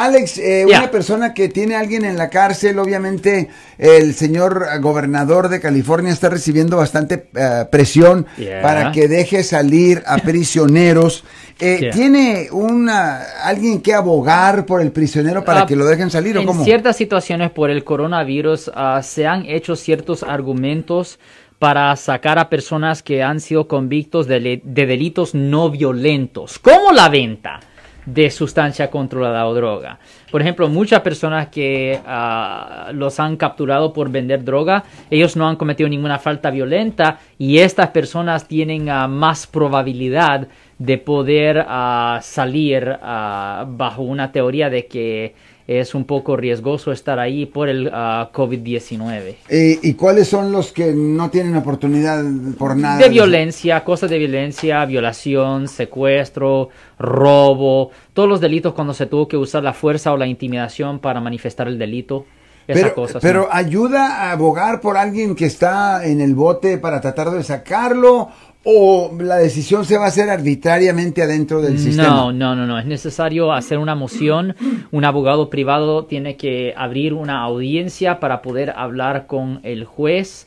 Alex, eh, una persona que tiene a alguien en la cárcel, obviamente el señor gobernador de California está recibiendo bastante eh, presión para que deje salir a prisioneros. Eh. ¿Tiene una alguien que abogar por el prisionero para Ah, que lo dejen salir o en cómo? ciertas situaciones por el coronavirus ah, se han hecho ciertos argumentos para sacar a personas que han sido convictos de, de delitos no violentos, como la venta de sustancia controlada o droga. Por ejemplo, muchas personas que ah, los han capturado por vender droga, ellos no han cometido ninguna falta violenta y estas personas tienen ah, más probabilidad de poder ah, salir ah, bajo una teoría de que es un poco riesgoso estar ahí por el ah, COVID-19. Eh, ¿Y cuáles son los que no tienen oportunidad por nada? De violencia, cosas de violencia, violación, secuestro, robo, todos los delitos cuando se tuvo que usar la fuerza o la intimidación para manifestar el delito. Pero, pero ayuda a abogar por alguien que está en el bote para tratar de sacarlo o la decisión se va a hacer arbitrariamente adentro del sistema. No, no, no, no. Es necesario hacer una moción. Un abogado privado tiene que abrir una audiencia para poder hablar con el juez.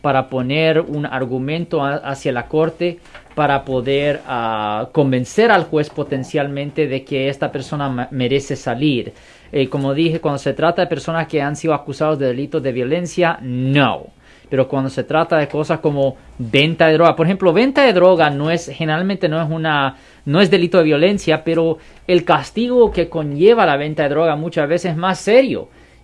Para poner un argumento hacia la corte para poder ah, convencer al juez potencialmente de que esta persona merece salir. Eh, como dije, cuando se trata de personas que han sido acusados de delitos de violencia, no. Pero cuando se trata de cosas como venta de droga, por ejemplo, venta de droga no es generalmente no es una no es delito de violencia, pero el castigo que conlleva la venta de droga muchas veces es más serio